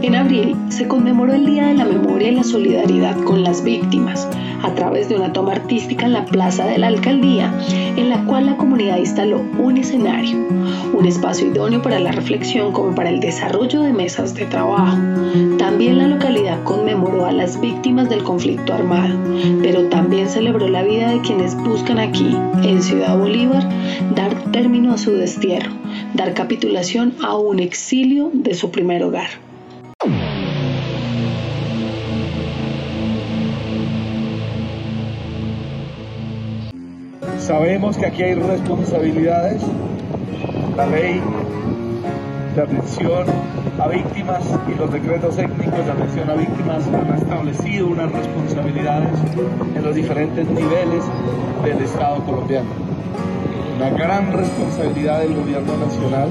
En abril se conmemoró el Día de la Memoria y la Solidaridad con las Víctimas a través de una toma artística en la Plaza de la Alcaldía, en la cual la comunidad instaló un escenario, un espacio idóneo para la reflexión como para el desarrollo de mesas de trabajo. También la localidad conmemoró a las víctimas del conflicto armado, pero también celebró la vida de quienes buscan aquí, en Ciudad Bolívar, dar término a su destierro, dar capitulación a un exilio de su primer hogar. Sabemos que aquí hay responsabilidades. La ley de atención a víctimas y los decretos técnicos de atención a víctimas han establecido unas responsabilidades en los diferentes niveles del Estado colombiano. Una gran responsabilidad del gobierno nacional,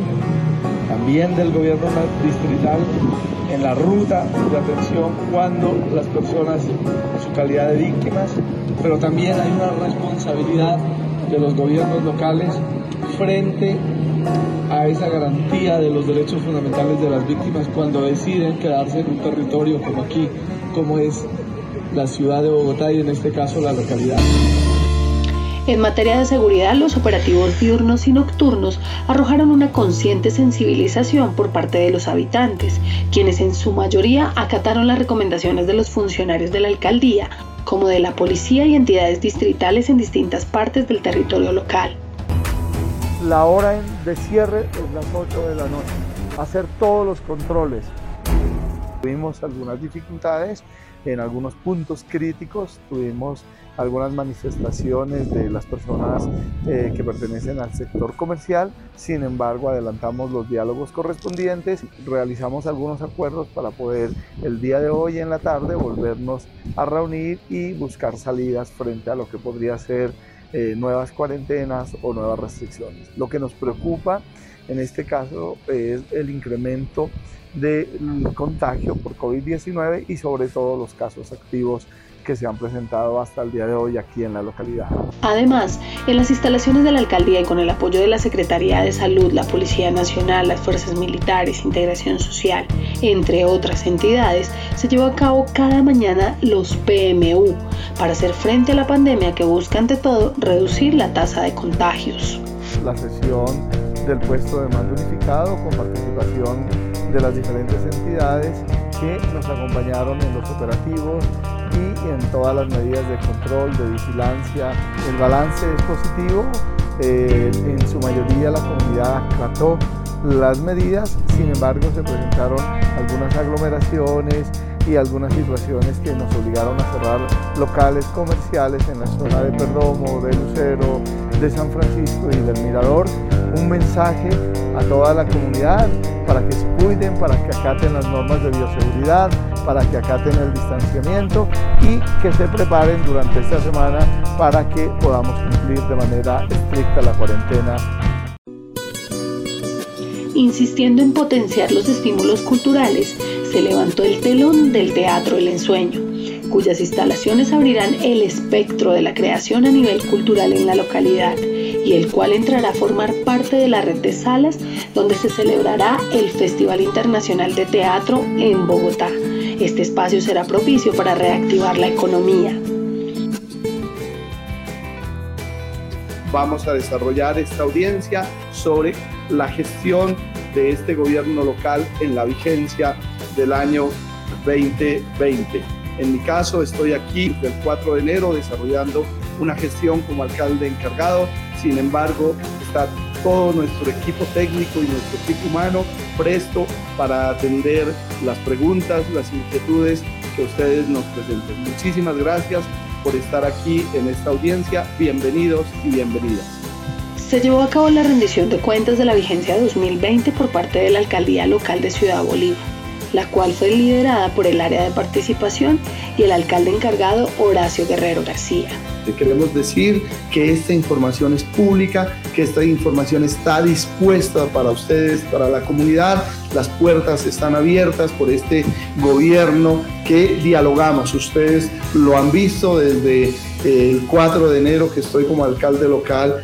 también del gobierno distrital, en la ruta de atención cuando las personas en su calidad de víctimas, pero también hay una responsabilidad de los gobiernos locales frente a esa garantía de los derechos fundamentales de las víctimas cuando deciden quedarse en un territorio como aquí, como es la ciudad de Bogotá y en este caso la localidad. En materia de seguridad, los operativos diurnos y nocturnos arrojaron una consciente sensibilización por parte de los habitantes, quienes en su mayoría acataron las recomendaciones de los funcionarios de la alcaldía como de la policía y entidades distritales en distintas partes del territorio local. La hora de cierre es las 8 de la noche. Hacer todos los controles. Tuvimos algunas dificultades en algunos puntos críticos, tuvimos algunas manifestaciones de las personas eh, que pertenecen al sector comercial, sin embargo adelantamos los diálogos correspondientes, realizamos algunos acuerdos para poder el día de hoy en la tarde volvernos a reunir y buscar salidas frente a lo que podría ser eh, nuevas cuarentenas o nuevas restricciones. Lo que nos preocupa en este caso es el incremento del contagio por COVID-19 y sobre todo los casos activos que se han presentado hasta el día de hoy aquí en la localidad. Además, en las instalaciones de la alcaldía y con el apoyo de la Secretaría de Salud, la Policía Nacional, las Fuerzas Militares, Integración Social, entre otras entidades, se lleva a cabo cada mañana los PMU para hacer frente a la pandemia que busca ante todo reducir la tasa de contagios. La sesión del puesto de mando unificado con participación de las diferentes entidades que nos acompañaron en los operativos y en todas las medidas de control, de vigilancia. El balance es positivo, eh, en su mayoría la comunidad acató las medidas, sin embargo se presentaron algunas aglomeraciones y algunas situaciones que nos obligaron a cerrar locales comerciales en la zona de Perdomo, de Lucero, de San Francisco y del Mirador. Un mensaje a toda la comunidad para que para que acaten las normas de bioseguridad, para que acaten el distanciamiento y que se preparen durante esta semana para que podamos cumplir de manera estricta la cuarentena. Insistiendo en potenciar los estímulos culturales, se levantó el telón del Teatro El Ensueño, cuyas instalaciones abrirán el espectro de la creación a nivel cultural en la localidad y el cual entrará a formar parte de la red de salas donde se celebrará el Festival Internacional de Teatro en Bogotá. Este espacio será propicio para reactivar la economía. Vamos a desarrollar esta audiencia sobre la gestión de este gobierno local en la vigencia del año 2020. En mi caso, estoy aquí del 4 de enero desarrollando una gestión como alcalde encargado. Sin embargo, está todo nuestro equipo técnico y nuestro equipo humano presto para atender las preguntas, las inquietudes que ustedes nos presenten. Muchísimas gracias por estar aquí en esta audiencia. Bienvenidos y bienvenidas. Se llevó a cabo la rendición de cuentas de la vigencia 2020 por parte de la Alcaldía Local de Ciudad Bolívar la cual fue liderada por el área de participación y el alcalde encargado Horacio Guerrero García. Queremos decir que esta información es pública, que esta información está dispuesta para ustedes, para la comunidad. Las puertas están abiertas por este gobierno que dialogamos. Ustedes lo han visto desde el 4 de enero que estoy como alcalde local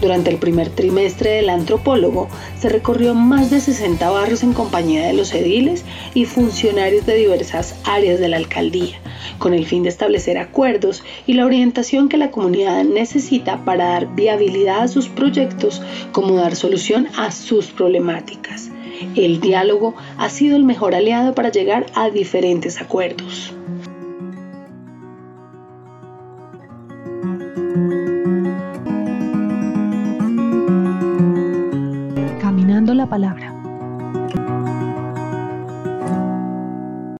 Durante el primer trimestre del antropólogo se recorrió más de 60 barrios en compañía de los ediles y funcionarios de diversas áreas de la alcaldía, con el fin de establecer acuerdos y la orientación que la comunidad necesita para dar viabilidad a sus proyectos como dar solución a sus problemáticas. El diálogo ha sido el mejor aliado para llegar a diferentes acuerdos. Palabra.